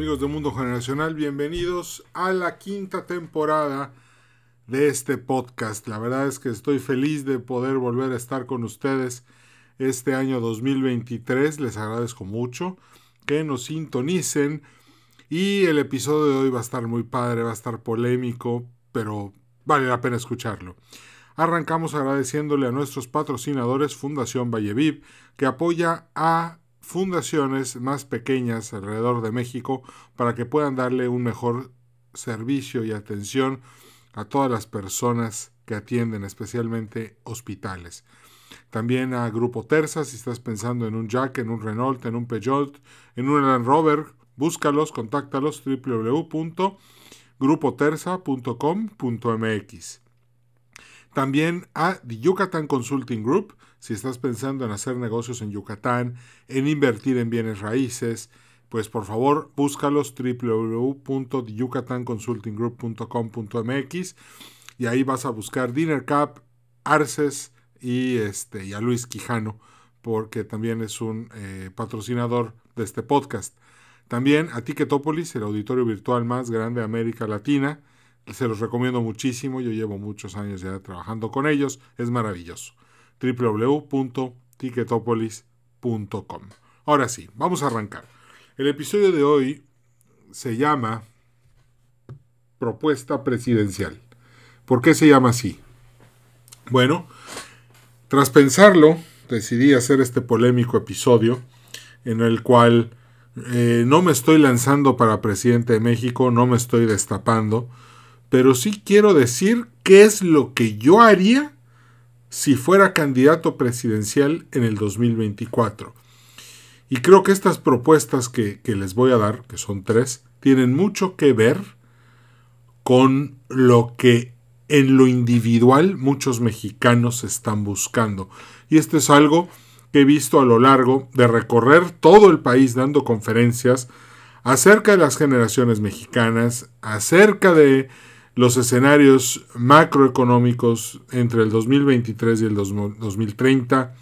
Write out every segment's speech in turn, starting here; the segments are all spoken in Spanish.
Amigos de Mundo Generacional, bienvenidos a la quinta temporada de este podcast. La verdad es que estoy feliz de poder volver a estar con ustedes este año 2023. Les agradezco mucho que nos sintonicen y el episodio de hoy va a estar muy padre, va a estar polémico, pero vale la pena escucharlo. Arrancamos agradeciéndole a nuestros patrocinadores Fundación Valleviv, que apoya a fundaciones más pequeñas alrededor de México para que puedan darle un mejor servicio y atención a todas las personas que atienden, especialmente hospitales. También a Grupo Terza, si estás pensando en un Jack, en un Renault, en un Peugeot, en un Land Rover, búscalos, contáctalos www.grupoterza.com.mx. También a The Yucatan Consulting Group, si estás pensando en hacer negocios en Yucatán, en invertir en bienes raíces, pues por favor búscalos www.yucatanconsultinggroup.com.mx y ahí vas a buscar Dinner Cap, Arces y, este, y a Luis Quijano, porque también es un eh, patrocinador de este podcast. También a Ticketopolis, el auditorio virtual más grande de América Latina. Se los recomiendo muchísimo, yo llevo muchos años ya trabajando con ellos, es maravilloso www.ticketopolis.com. Ahora sí, vamos a arrancar. El episodio de hoy se llama Propuesta Presidencial. ¿Por qué se llama así? Bueno, tras pensarlo, decidí hacer este polémico episodio en el cual eh, no me estoy lanzando para presidente de México, no me estoy destapando, pero sí quiero decir qué es lo que yo haría si fuera candidato presidencial en el 2024. Y creo que estas propuestas que, les voy a dar, que son tres, tienen mucho que ver con lo que en lo individual muchos mexicanos están buscando. Y esto es algo que he visto a lo largo de recorrer todo el país dando conferencias acerca de las generaciones mexicanas, acerca de los escenarios macroeconómicos entre el 2023 y el 2030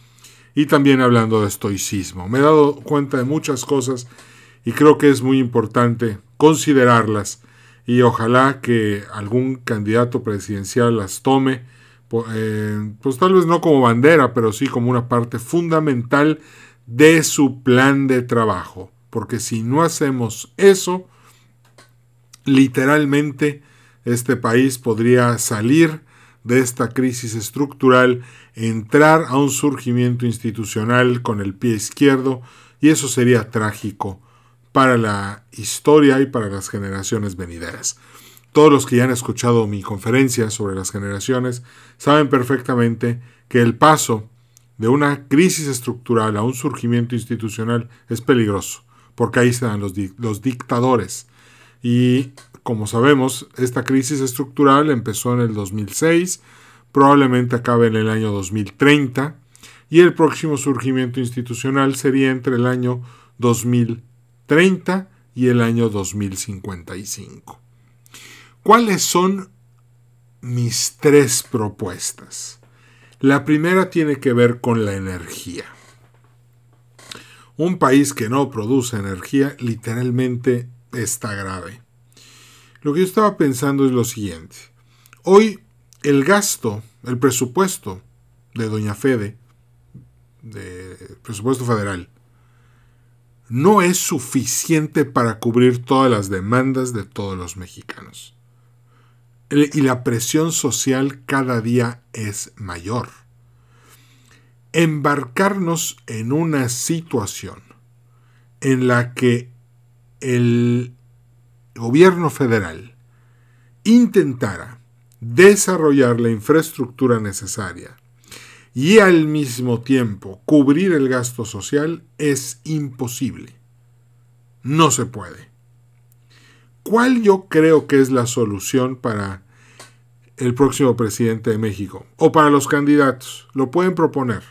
y también hablando de estoicismo. Me he dado cuenta de muchas cosas y creo que es muy importante considerarlas y ojalá que algún candidato presidencial las tome, eh, pues tal vez no como bandera, pero sí como una parte fundamental de su plan de trabajo. Porque si no hacemos eso, literalmente este país podría salir de esta crisis estructural, entrar a un surgimiento institucional con el pie izquierdo, y eso sería trágico para la historia y para las generaciones venideras. Todos los que ya han escuchado mi conferencia sobre las generaciones saben perfectamente que el paso de una crisis estructural a un surgimiento institucional es peligroso, porque ahí se los dictadores. Y como sabemos, esta crisis estructural empezó en el 2006, probablemente acabe en el año 2030 y el próximo surgimiento institucional sería entre el año 2030 y el año 2055. ¿Cuáles son mis tres propuestas? La primera tiene que ver con la energía. Un país que no produce energía literalmente está grave. Lo que yo estaba pensando es lo siguiente. Hoy el gasto, el presupuesto de Doña Fede, de presupuesto federal, no es suficiente para cubrir todas las demandas de todos los mexicanos. Y la presión social cada día es mayor. Embarcarnos en una situación en la que el gobierno federal intentara desarrollar la infraestructura necesaria y al mismo tiempo cubrir el gasto social es imposible. No se puede. ¿Cuál yo creo que es la solución para el próximo presidente de México? O para los candidatos. Lo pueden proponer.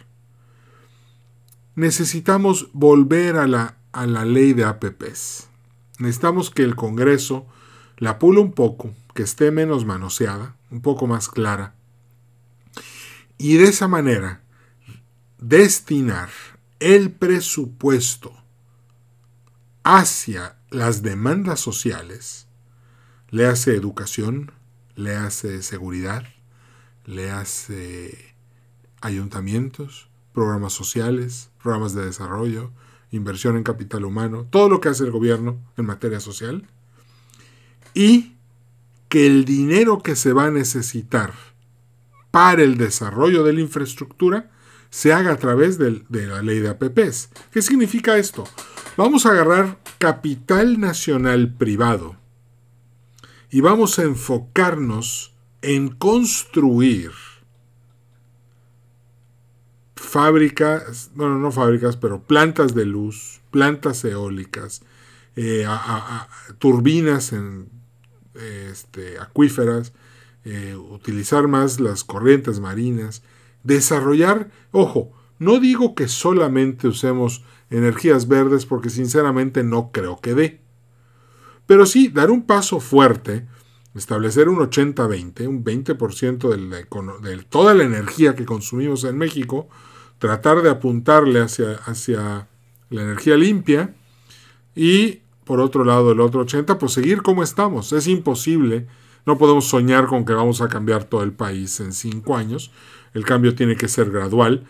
Necesitamos volver a la, a la ley de APPs. Necesitamos que el Congreso la pule un poco, que esté menos manoseada, un poco más clara. Y de esa manera, destinar el presupuesto hacia las demandas sociales, le hace educación, le hace seguridad, le hace ayuntamientos, programas sociales, programas de desarrollo, inversión en capital humano, todo lo que hace el gobierno en materia social, y que el dinero que se va a necesitar para el desarrollo de la infraestructura se haga a través de, la ley de APPs. ¿Qué significa esto? Vamos a agarrar capital nacional privado y vamos a enfocarnos en construir fábricas, bueno, no fábricas, pero plantas de luz, plantas eólicas, eh, turbinas en, este, acuíferas, eh, utilizar más las corrientes marinas, desarrollar, ojo, no digo que solamente usemos energías verdes porque sinceramente no creo que dé. Pero sí, dar un paso fuerte, establecer un 80-20, un 20% de, de, toda la energía que consumimos en México, tratar de apuntarle hacia, hacia la energía limpia y por otro lado el otro 80, pues seguir como estamos. Es imposible, no podemos soñar con que vamos a cambiar todo el país en cinco años, el cambio tiene que ser gradual.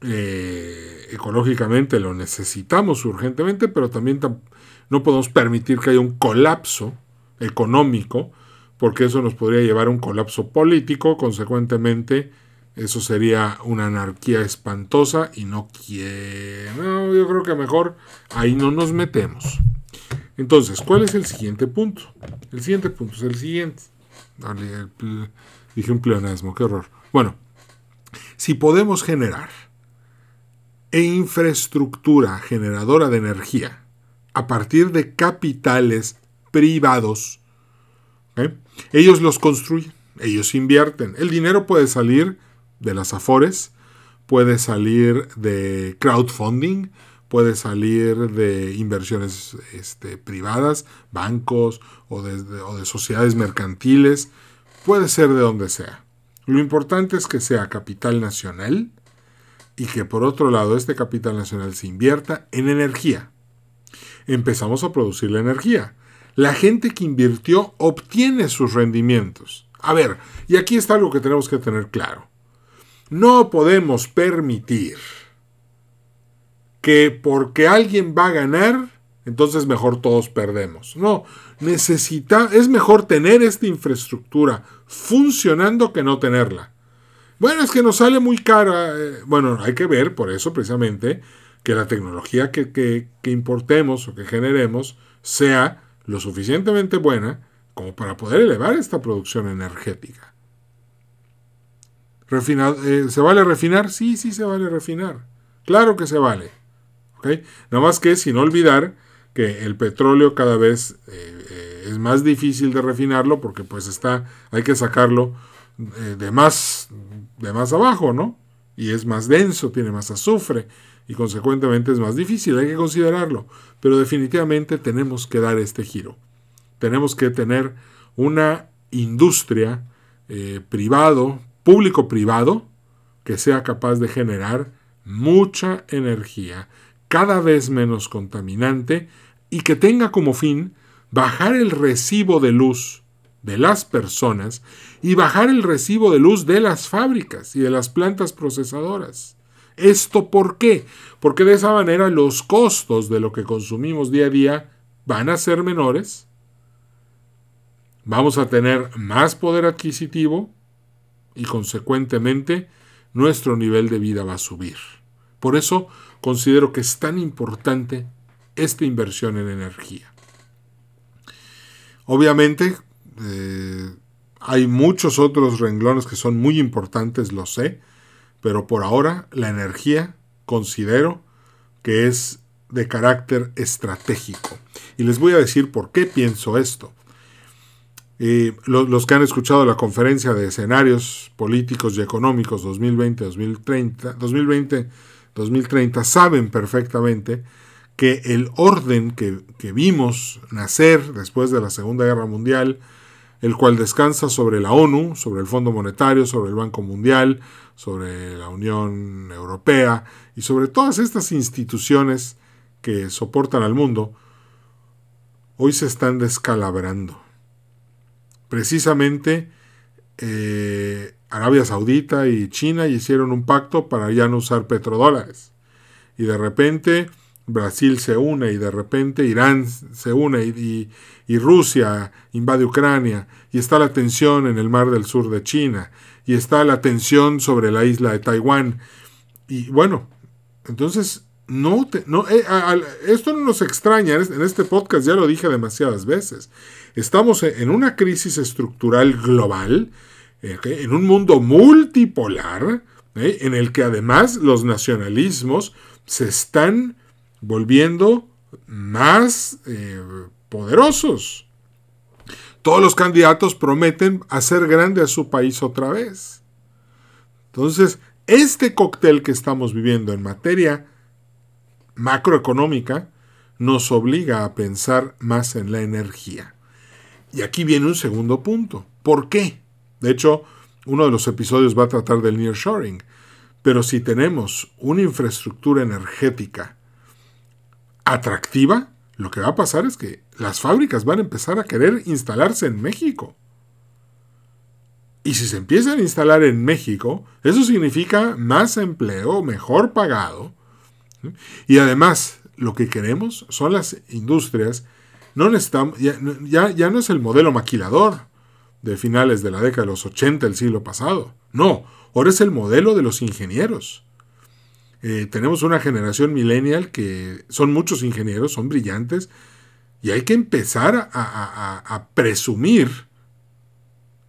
Eh, ecológicamente lo necesitamos urgentemente, pero también no podemos permitir que haya un colapso económico, porque eso nos podría llevar a un colapso político, consecuentemente eso sería una anarquía espantosa y no quiero, yo creo que mejor ahí no nos metemos. Entonces, ¿cuál es el siguiente punto? El siguiente punto es el siguiente. dije un pleonasmo, qué horror. Bueno, si podemos generar infraestructura generadora de energía a partir de capitales privados, ellos los construyen, ellos invierten. El dinero puede salir de las afores, puede salir de crowdfunding, puede salir de inversiones este, privadas, bancos o o de sociedades mercantiles, puede ser de donde sea. Lo importante es que sea capital nacional y que por otro lado este capital nacional se invierta en energía. Empezamos a producir la energía. La gente que invirtió obtiene sus rendimientos. A ver, y aquí está algo que tenemos que tener claro. No podemos permitir que porque alguien va a ganar, entonces mejor todos perdemos. No, necesita, es mejor tener esta infraestructura funcionando que no tenerla. Bueno, es que nos sale muy cara. Eh, bueno, hay que ver por eso precisamente que la tecnología que, que, importemos o que generemos sea lo suficientemente buena como para poder elevar esta producción energética. Eh, ¿Se vale refinar? Sí, sí se vale refinar. Claro que se vale. ¿Okay? Nada más que sin olvidar que el petróleo cada vez eh, eh, es más difícil de refinarlo porque pues está, hay que sacarlo eh, de, más, de más abajo, ¿no? Y es más denso, tiene más azufre y consecuentemente es más difícil, hay que considerarlo. Pero definitivamente tenemos que dar este giro. Tenemos que tener una industria privado, público-privado, que sea capaz de generar mucha energía, cada vez menos contaminante y que tenga como fin bajar el recibo de luz de las personas y bajar el recibo de luz de las fábricas y de las plantas procesadoras. ¿Esto por qué? Porque de esa manera los costos de lo que consumimos día a día van a ser menores, vamos a tener más poder adquisitivo y consecuentemente nuestro nivel de vida va a subir. Por eso considero que es tan importante esta inversión en energía. Obviamente, eh, hay muchos otros renglones que son muy importantes, lo sé, pero por ahora la energía considero que es de carácter estratégico. Y les voy a decir por qué pienso esto. Los, que han escuchado la conferencia de escenarios políticos y económicos 2020-2030 2020-2030 saben perfectamente que el orden que, que vimos nacer después de la Segunda Guerra Mundial, el cual descansa sobre la ONU, sobre el Fondo Monetario, sobre el Banco Mundial, sobre la Unión Europea y sobre todas estas instituciones que soportan al mundo, hoy se están descalabrando. Precisamente eh, Arabia Saudita y China hicieron un pacto para ya no usar petrodólares. Y de repente Brasil se une y de repente Irán se une y, y, Rusia invade Ucrania y está la tensión en el mar del sur de China y está la tensión sobre la isla de Taiwán. Y bueno, entonces no, eh, esto no nos extraña, en este podcast ya lo dije demasiadas veces. Estamos en una crisis estructural global, eh, en un mundo multipolar, eh, en el que además los nacionalismos se están volviendo más poderosos. Todos los candidatos prometen hacer grande a su país otra vez. Entonces, este cóctel que estamos viviendo en materia macroeconómica nos obliga a pensar más en la energía. Y aquí viene un segundo punto. ¿Por qué? De hecho, uno de los episodios va a tratar del nearshoring. Pero si tenemos una infraestructura energética atractiva, lo que va a pasar es que las fábricas van a empezar a querer instalarse en México. Y si se empiezan a instalar en México, eso significa más empleo, mejor pagado. Y además, lo que queremos son las industrias. No ya, ya, no es el modelo maquilador de finales de la década de los 80 del siglo pasado. No, ahora es el modelo de los ingenieros. Eh, tenemos una generación millennial que son muchos ingenieros, son brillantes, y hay que empezar a, presumir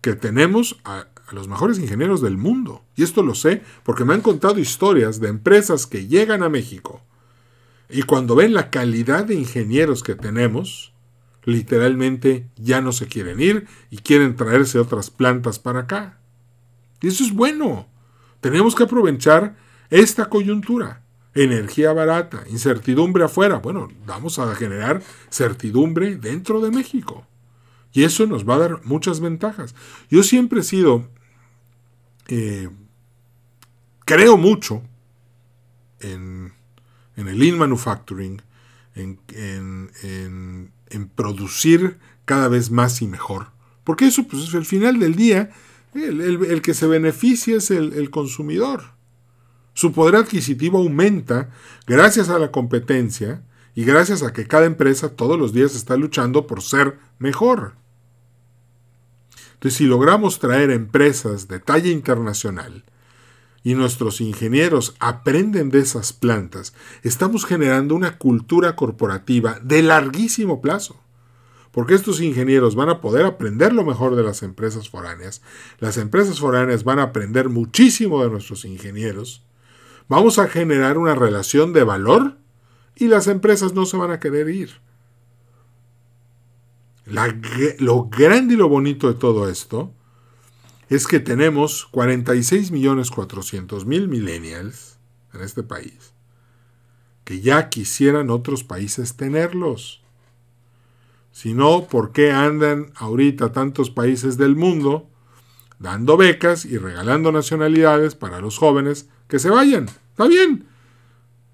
que tenemos los mejores ingenieros del mundo. Y esto lo sé porque me han contado historias de empresas que llegan a México y cuando ven la calidad de ingenieros que tenemos, literalmente ya no se quieren ir y quieren traerse otras plantas para acá. Y eso es bueno. Tenemos que aprovechar esta coyuntura, energía barata, incertidumbre afuera, bueno, vamos a generar certidumbre dentro de México. Y eso nos va a dar muchas ventajas. Yo siempre he sido, eh, creo mucho en, el lean manufacturing, en, producir cada vez más y mejor. Porque eso, pues, al final del día, el, que se beneficia es el consumidor. Su poder adquisitivo aumenta gracias a la competencia y gracias a que cada empresa todos los días está luchando por ser mejor. Entonces, si logramos traer empresas de talla internacional y nuestros ingenieros aprenden de esas plantas, estamos generando una cultura corporativa de larguísimo plazo. Porque estos ingenieros van a poder aprender lo mejor de las empresas foráneas. Las empresas foráneas van a aprender muchísimo de nuestros ingenieros Vamos a generar una relación de valor y las empresas no se van a querer ir. Lo grande y lo bonito de todo esto es que tenemos 46 millones 400 mil millennials en este país que ya quisieran otros países tenerlos. Si no, ¿por qué andan ahorita tantos países del mundo dando becas y regalando nacionalidades para los jóvenes que se vayan. Está bien.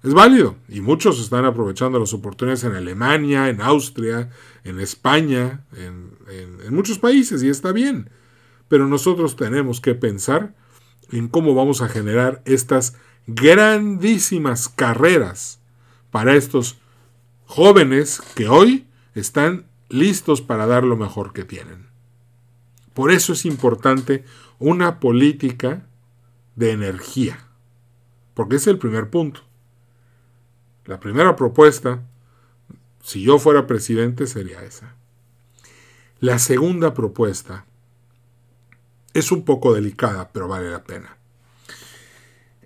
Es válido. Y muchos están aprovechando las oportunidades en Alemania, en Austria, en España, en, muchos países, y está bien. Pero nosotros tenemos que pensar en cómo vamos a generar estas grandísimas carreras para estos jóvenes que hoy están listos para dar lo mejor que tienen. Por eso es importante una política de energía. Porque es el primer punto. La primera propuesta, si yo fuera presidente, sería esa. La segunda propuesta es un poco delicada, pero vale la pena.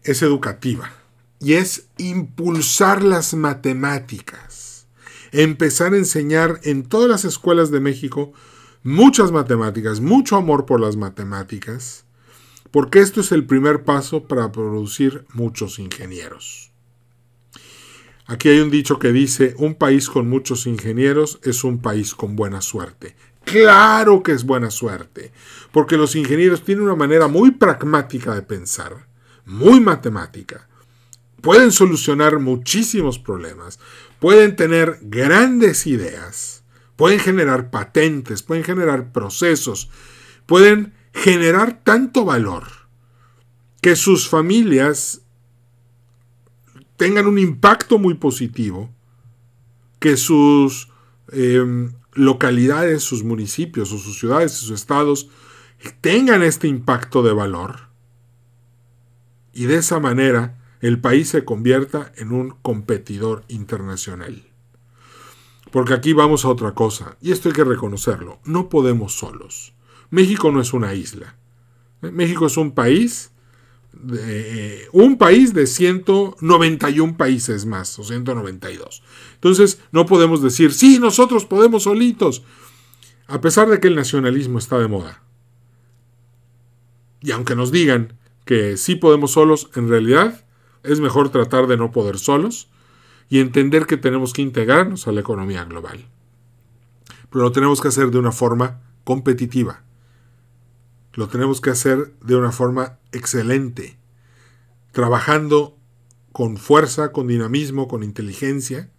Es educativa. y es impulsar las matemáticas. Empezar a enseñar en todas las escuelas de México muchas matemáticas, mucho amor por las matemáticas, porque esto es el primer paso para producir muchos ingenieros. Aquí hay un dicho que dice, un país con muchos ingenieros es un país con buena suerte. Claro que es buena suerte, porque los ingenieros tienen una manera muy pragmática de pensar, muy matemática. Pueden solucionar muchísimos problemas, pueden tener grandes ideas, pueden generar patentes, pueden generar procesos, pueden generar tanto valor que sus familias tengan un impacto muy positivo, que sus em, localidades, sus municipios o sus ciudades, sus estados tengan este impacto de valor y de esa manera el país se convierta en un competidor internacional. Porque aquí vamos a otra cosa, y esto hay que reconocerlo, no podemos solos. México no es una isla. México es un país de, un país de 191 países más, o 192. Entonces, no podemos decir, sí, nosotros podemos solitos, a pesar de que el nacionalismo está de moda. Y aunque nos digan que sí podemos solos, en realidad es mejor tratar de no poder solos y entender que tenemos que integrarnos a la economía global. Pero lo tenemos que hacer de una forma competitiva lo tenemos que hacer de una forma excelente, trabajando con fuerza, con dinamismo, con inteligencia,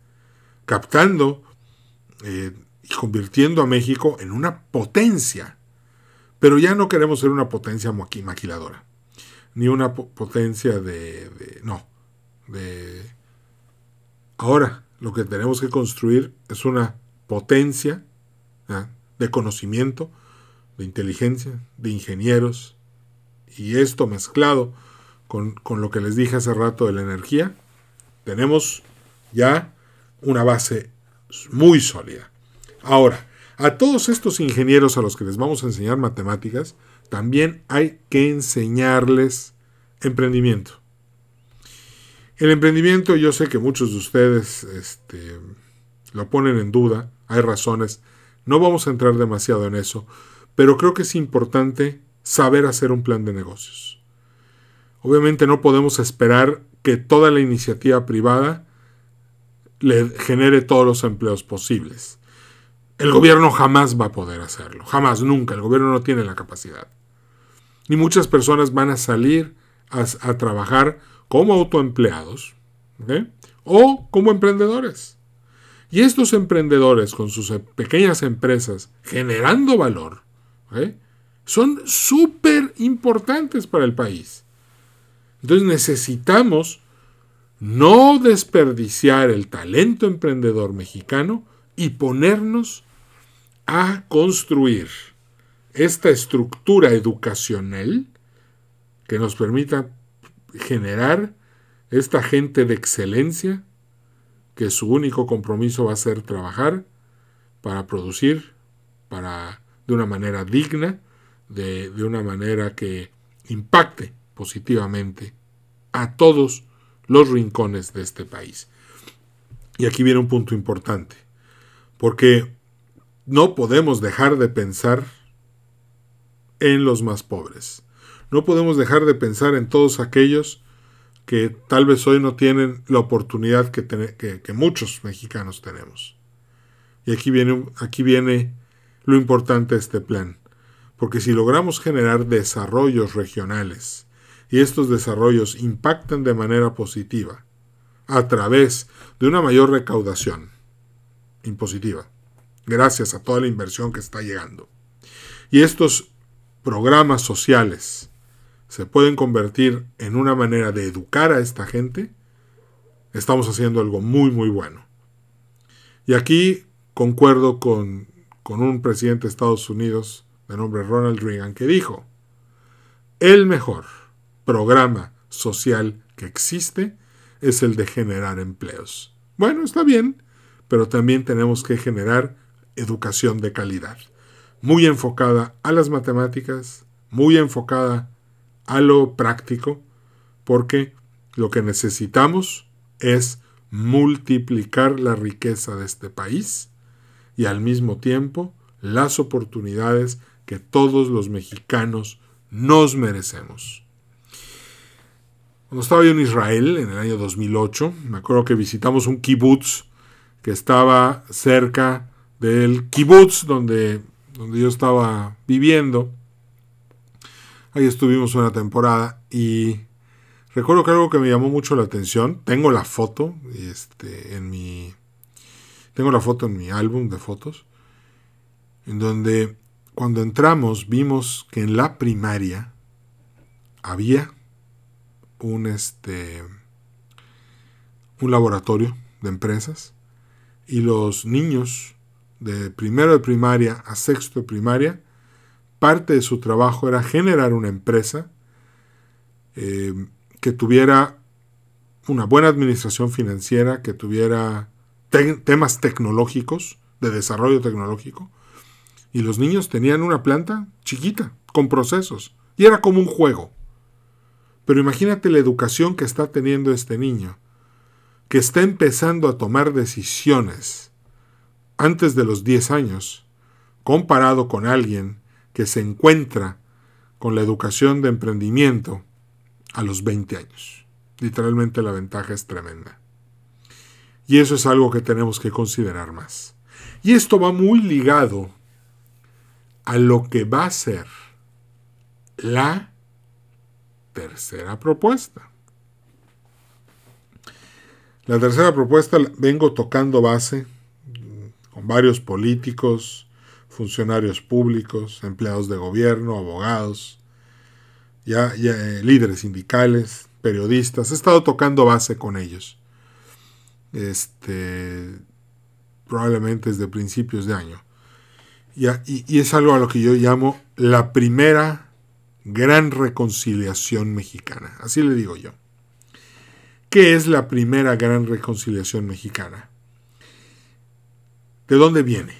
captando eh, y convirtiendo a México en una potencia. Pero ya no queremos ser una potencia maquiladora, ni una potencia de, no, de... Ahora lo que tenemos que construir es una potencia de conocimiento, de inteligencia, de ingenieros, y esto mezclado con, lo que les dije hace rato de la energía, tenemos ya una base muy sólida. Ahora, a todos estos ingenieros a los que les vamos a enseñar matemáticas, también hay que enseñarles emprendimiento. El emprendimiento, yo sé que muchos de ustedes este, lo ponen en duda, hay razones, no vamos a entrar demasiado en eso, pero creo que es importante saber hacer un plan de negocios. Obviamente no podemos esperar que toda la iniciativa privada le genere todos los empleos posibles. El gobierno jamás va a poder hacerlo, jamás, nunca, el gobierno no tiene la capacidad. Y muchas personas van a salir a, trabajar como autoempleados o como emprendedores. Y estos emprendedores con sus pequeñas empresas generando valor, son súper importantes para el país. Entonces necesitamos no desperdiciar el talento emprendedor mexicano y ponernos a construir esta estructura educacional que nos permita generar esta gente de excelencia que su único compromiso va a ser trabajar para producir, para de una manera digna, de, una manera que impacte positivamente a todos los rincones de este país. Y aquí viene un punto importante, porque no podemos dejar de pensar en los más pobres. No podemos dejar de pensar en todos aquellos que tal vez hoy no tienen la oportunidad que, que, que muchos mexicanos tenemos. Y aquí viene, aquí viene lo importante de este plan, porque si logramos generar desarrollos regionales y estos desarrollos impactan de manera positiva a través de una mayor recaudación impositiva, gracias a toda la inversión que está llegando, y estos programas sociales se pueden convertir en una manera de educar a esta gente, estamos haciendo algo muy, muy bueno. Y aquí concuerdo con con un presidente de Estados Unidos de nombre Ronald Reagan que dijo, el mejor programa social que existe es el de generar empleos. Bueno, está bien, pero también tenemos que generar educación de calidad, muy enfocada a las matemáticas, muy enfocada a lo práctico, porque Lo que necesitamos es multiplicar la riqueza de este país y al mismo tiempo las oportunidades que todos los mexicanos nos merecemos. Cuando estaba yo en Israel en el año 2008, me acuerdo que visitamos un kibutz que estaba cerca del kibutz donde, donde yo estaba viviendo. Ahí estuvimos una temporada y recuerdo que algo que me llamó mucho la atención, tengo la foto este, en mi tengo la foto en mi álbum de fotos en donde cuando entramos vimos que en la primaria había un este un laboratorio de empresas y los niños de primero de primaria a sexto de primaria parte de su trabajo era generar una empresa eh, que tuviera una buena administración financiera, que tuviera temas tecnológicos, de desarrollo tecnológico, y los niños tenían una planta chiquita, con procesos, y era como un juego. Pero imagínate la educación que está teniendo este niño, que está empezando a tomar decisiones antes de los 10 años, comparado con alguien que se encuentra con la educación de emprendimiento a los 20 años. Literalmente la ventaja es tremenda. Y eso es algo que tenemos que considerar más. Y esto va muy ligado a lo que va a ser la tercera propuesta. La tercera propuesta vengo tocando base con varios políticos, funcionarios públicos, empleados de gobierno, abogados, ya, eh, líderes sindicales, periodistas. He estado tocando base con ellos. Este, probablemente desde principios de año. y, es algo a lo que yo llamo la primera gran reconciliación mexicana. Así le digo yo. ¿Qué es la primera gran reconciliación mexicana? ¿De dónde viene?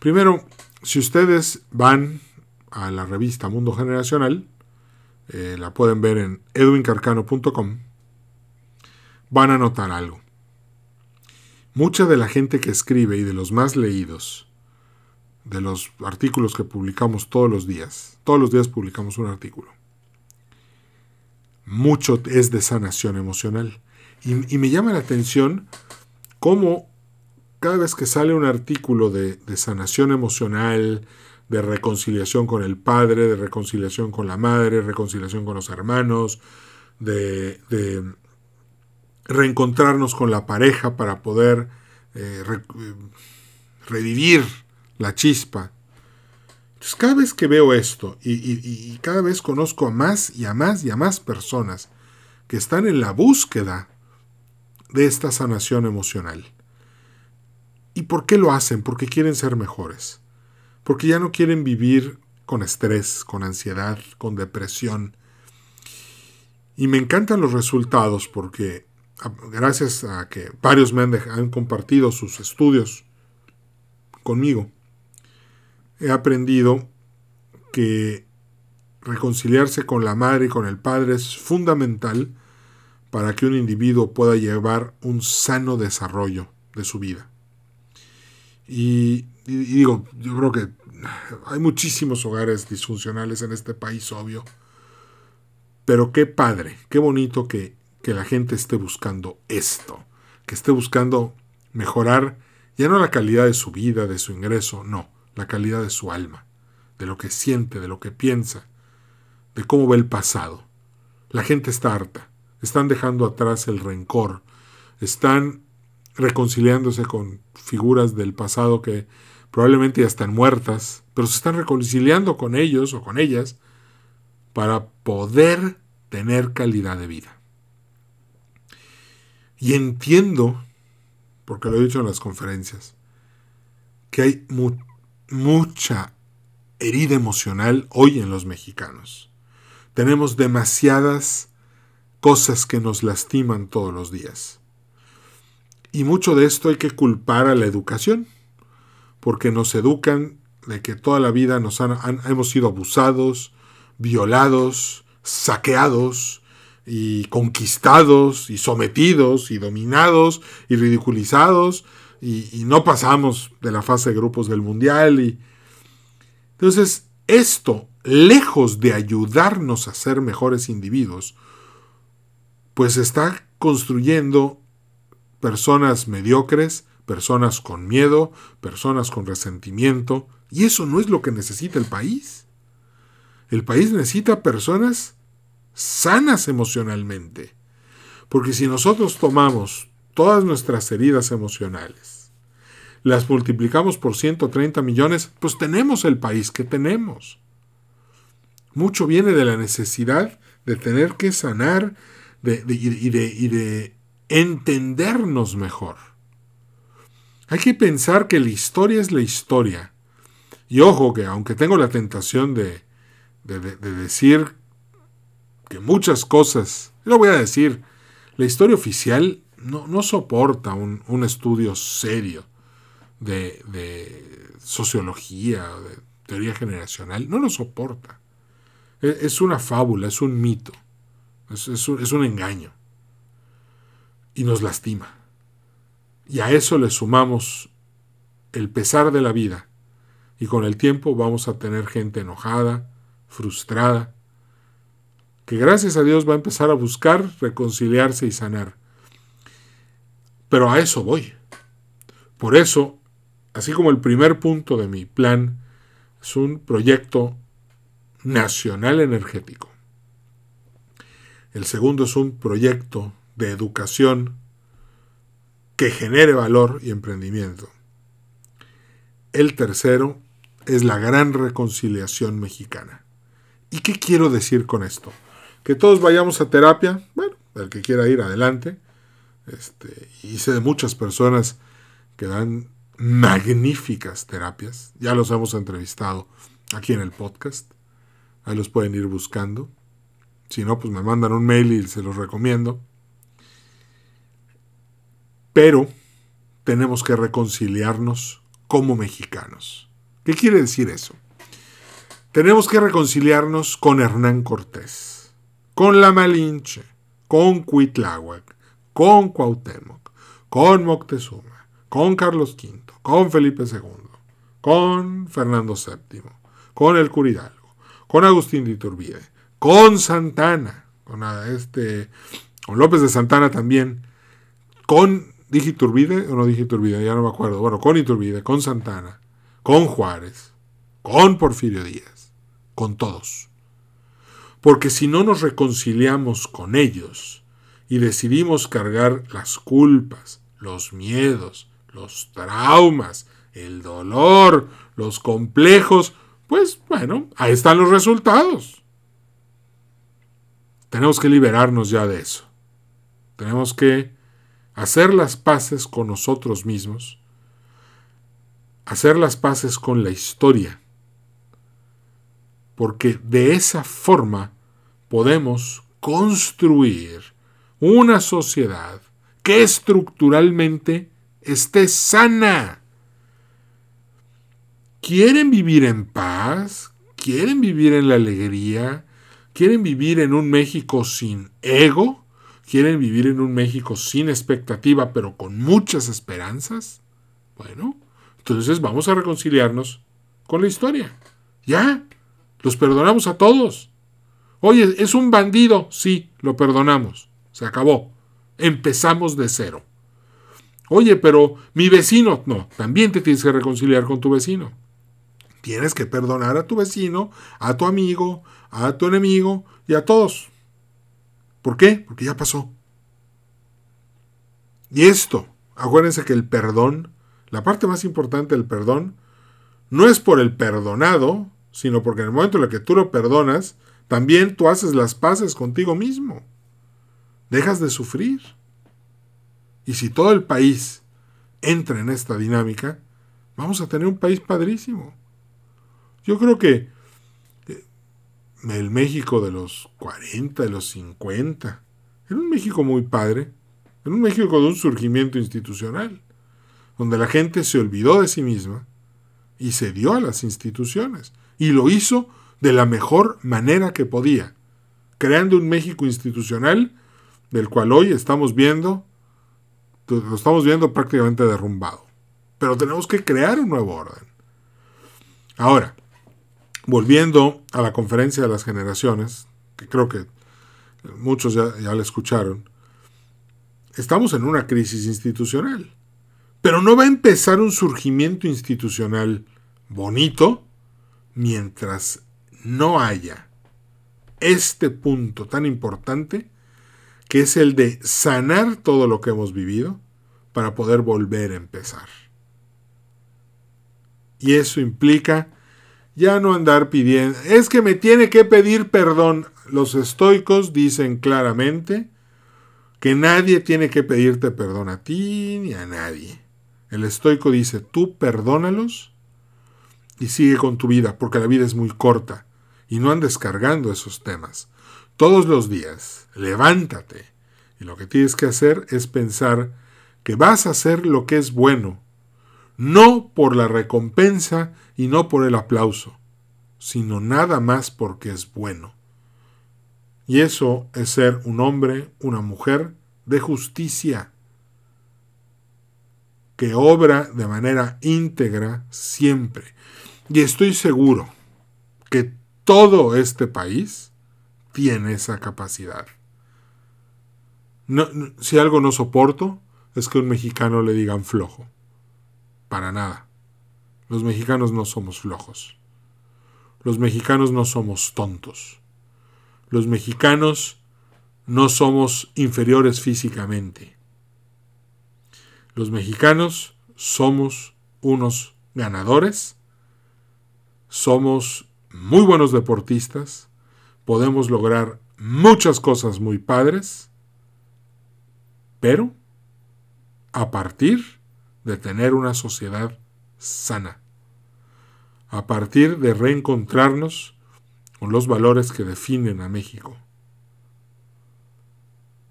Primero, si ustedes van a la revista Mundo Generacional, eh, la pueden ver en edwincarcano.com, van a notar algo. Mucha de la gente que escribe y de los más leídos, de los artículos que publicamos todos los días, todos los días publicamos un artículo, mucho es de sanación emocional. Y, me llama la atención cómo cada vez que sale un artículo de, sanación emocional, de reconciliación con el padre, de reconciliación con la madre, reconciliación con los hermanos, de, reencontrarnos con la pareja para poder eh, eh, revivir la chispa. Entonces, cada vez que veo esto y, y, cada vez conozco a más y a más y a más personas que están en la búsqueda de esta sanación emocional. ¿Y por qué lo hacen? Porque quieren ser mejores. Porque ya no quieren vivir con estrés, con ansiedad, con depresión. Y me encantan los resultados porque gracias a que varios me han, compartido sus estudios conmigo, he aprendido que reconciliarse con la madre y con el padre es fundamental para que un individuo pueda llevar un sano desarrollo de su vida. Y, digo, yo creo que hay muchísimos hogares disfuncionales en este país, obvio. Pero qué padre, qué bonito que, que la gente esté buscando esto, que esté buscando mejorar ya no la calidad de su vida, de su ingreso, no, la calidad de su alma, de lo que siente, de lo que piensa, de cómo ve el pasado. La gente está harta, están dejando atrás el rencor, están reconciliándose con figuras del pasado que probablemente ya están muertas, pero se están reconciliando con ellos o con ellas para poder tener calidad de vida. Y entiendo, porque lo he dicho en las conferencias, que hay mucha herida emocional hoy en los mexicanos. Tenemos demasiadas cosas que nos lastiman todos los días. Y mucho de esto hay que culpar a la educación, porque nos educan de que toda la vida nos han, hemos sido abusados, violados, saqueados, y conquistados y sometidos y dominados y ridiculizados y, no pasamos de la fase de grupos del mundial y entonces esto lejos de ayudarnos a ser mejores individuos pues está construyendo personas mediocres personas con miedo personas con resentimiento y eso no es lo que necesita el país. El país necesita personas sanas emocionalmente. Porque si nosotros tomamos todas nuestras heridas emocionales, las multiplicamos por 130 millones, pues tenemos el país que tenemos. Mucho viene de la necesidad de tener que sanar y, de, y de entendernos mejor. Hay que pensar que la historia es la historia. Y ojo que aunque tengo la tentación de, de, decir que muchas cosas, lo voy a decir, la historia oficial no, soporta un, estudio serio de, sociología de teoría generacional, no lo soporta. E, es, una fábula, es un mito, es, un, es un engaño y nos lastima. Y a eso le sumamos el pesar de la vida y con el tiempo vamos a tener gente enojada, frustrada, que gracias a Dios va a empezar a buscar reconciliarse y sanar. Pero a eso voy. Por eso, así como el primer punto de mi plan es un proyecto nacional energético. El segundo es un proyecto de educación que genere valor y emprendimiento. El tercero es la gran reconciliación mexicana. ¿Y qué quiero decir con esto? Que todos vayamos a terapia, bueno, el que quiera ir adelante. Este, sé de muchas personas que dan magníficas terapias. Ya los hemos entrevistado aquí en el podcast. Ahí los pueden ir buscando. Si no, pues me mandan un mail y se los recomiendo. Pero tenemos que reconciliarnos como mexicanos. ¿Qué quiere decir eso? Tenemos que reconciliarnos con Hernán Cortés con la Malinche, con Cuitláhuac, con Cuauhtémoc, con Moctezuma, con Carlos V, con Felipe II, con Fernando VII, con el Curidalgo, con Agustín de Iturbide, con Santana, con este, López de Santana también, con dije Iturbide o no dije Iturbide, ya no me acuerdo, bueno, con Iturbide, con Santana, con Juárez, con Porfirio Díaz, con todos. Porque si no nos reconciliamos con ellos y decidimos cargar las culpas, los miedos, los traumas, el dolor, los complejos, pues bueno, ahí están los resultados. Tenemos que liberarnos ya de eso. Tenemos que hacer las paces con nosotros mismos, hacer las paces con la historia porque de esa forma podemos construir una sociedad que estructuralmente esté sana. ¿Quieren vivir en paz? ¿Quieren vivir en la alegría? ¿Quieren vivir en un México sin ego? ¿Quieren vivir en un México sin expectativa pero con muchas esperanzas? Bueno, entonces vamos a reconciliarnos con la historia. Ya, los perdonamos a todos. Oye, es un bandido. Sí, lo perdonamos. Se acabó. Empezamos de cero. Oye, pero mi vecino, no, también te tienes que reconciliar con tu vecino. Tienes que perdonar a tu vecino, a tu amigo, a tu enemigo y a todos. ¿Por qué? Porque ya pasó. Y esto, acuérdense que el perdón, la parte más importante del perdón, no es por el perdonado, sino porque en el momento en el que tú lo perdonas, también tú haces las paces contigo mismo. Dejas de sufrir. Y si todo el país entra en esta dinámica, vamos a tener un país padrísimo. Yo creo que eh, el México de los 40, de los 50, era un México muy padre, era un México de un surgimiento institucional, donde la gente se olvidó de sí misma y se dio a las instituciones y lo hizo de la mejor manera que podía, creando un México institucional del cual hoy estamos viendo, estamos viendo prácticamente derrumbado. Pero tenemos que crear un nuevo orden. Ahora, volviendo a la conferencia de las generaciones, que creo que muchos ya, ya la escucharon, estamos en una crisis institucional. Pero no va a empezar un surgimiento institucional bonito mientras no haya este punto tan importante que es el de sanar todo lo que hemos vivido para poder volver a empezar. Y eso implica ya no andar pidiendo, es que me tiene que pedir perdón. Los estoicos dicen claramente que nadie tiene que pedirte perdón a ti ni a nadie. El estoico dice, tú perdónalos y sigue con tu vida, porque la vida es muy corta y no andes cargando esos temas. Todos los días, levántate y lo que tienes que hacer es pensar que vas a hacer lo que es bueno, no por la recompensa y no por el aplauso, sino nada más porque es bueno. Y eso es ser un hombre, una mujer de justicia, que obra de manera íntegra siempre. Y estoy seguro que todo este país tiene esa capacidad. si algo no soporto es que un mexicano le digan flojo. Para nada. Los mexicanos no somos flojos. Los mexicanos no somos tontos. Los mexicanos no somos inferiores físicamente. Los mexicanos somos unos ganadores, somos muy buenos deportistas, podemos lograr muchas cosas muy padres, pero a partir de tener una sociedad sana, a partir de reencontrarnos con los valores que definen a México.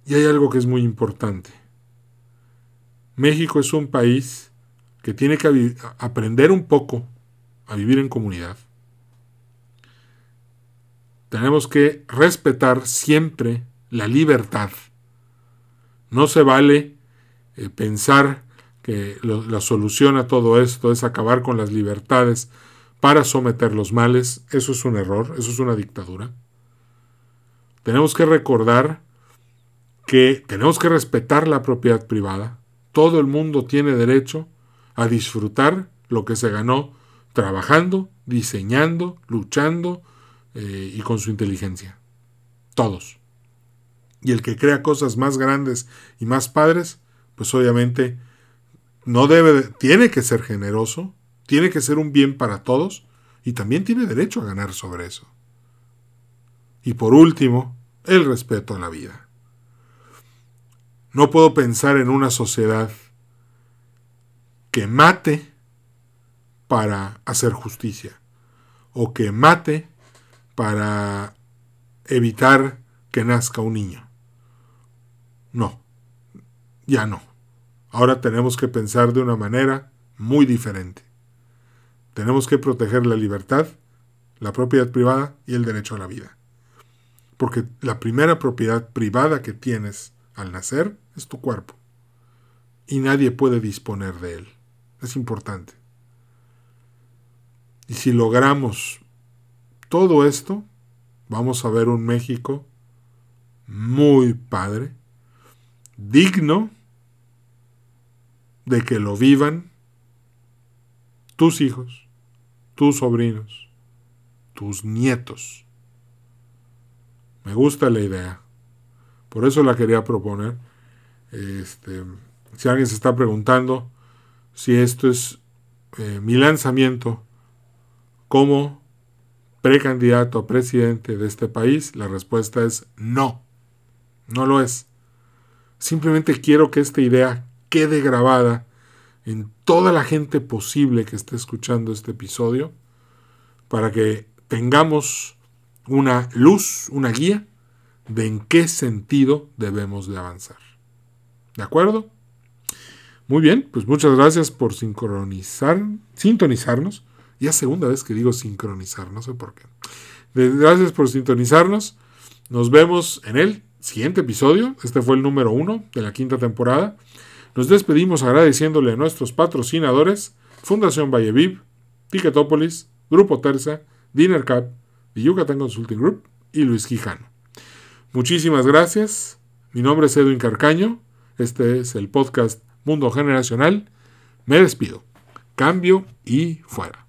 Y hay algo que es muy importante. México es un país que tiene que aprender un poco a vivir en comunidad. Tenemos que respetar siempre la libertad. No se vale eh, pensar que la solución a todo esto es acabar con las libertades para someter los males. Eso es un error, eso es una dictadura. Tenemos que recordar que tenemos que respetar la propiedad privada. Todo el mundo tiene derecho a disfrutar lo que se ganó trabajando, diseñando, luchando eh, y con su inteligencia. Todos. Y el que crea cosas más grandes y más padres, pues obviamente no debe, tiene que ser generoso, tiene que ser un bien para todos y también tiene derecho a ganar sobre eso. Y por último, el respeto a la vida. No puedo pensar en una sociedad que mate para hacer justicia o que mate para evitar que nazca un niño. No, ya no. Ahora tenemos que pensar de una manera muy diferente. Tenemos que proteger la libertad, la propiedad privada y el derecho a la vida. Porque la primera propiedad privada que tienes al nacer es tu cuerpo. Y nadie puede disponer de él. Es importante. Y si logramos todo esto, vamos a ver un México muy padre, digno de que lo vivan tus hijos, tus sobrinos, tus nietos. Me gusta la idea. Por eso la quería proponer. Este, si alguien se está preguntando si esto es eh, mi lanzamiento como precandidato a presidente de este país, la respuesta es no. No lo es. Simplemente quiero que esta idea quede grabada en toda la gente posible que esté escuchando este episodio para que tengamos una luz, una guía de en qué sentido debemos de avanzar. ¿De acuerdo? Muy bien, pues muchas gracias por sincronizar, sintonizarnos. Ya segunda vez que digo sincronizar, no sé por qué. Gracias por sintonizarnos Nos vemos en el siguiente episodio. Este fue el número uno de la quinta temporada. Nos despedimos agradeciéndole a nuestros patrocinadores, Fundación Valleviv, Ticketopolis, Grupo Terza, Dinner Cup, The Yucatán Consulting Group y Luis Quijano. Muchísimas gracias. Mi nombre es Edwin Carcaño. Este es el podcast Mundo Generacional. Me despido. Cambio y fuera.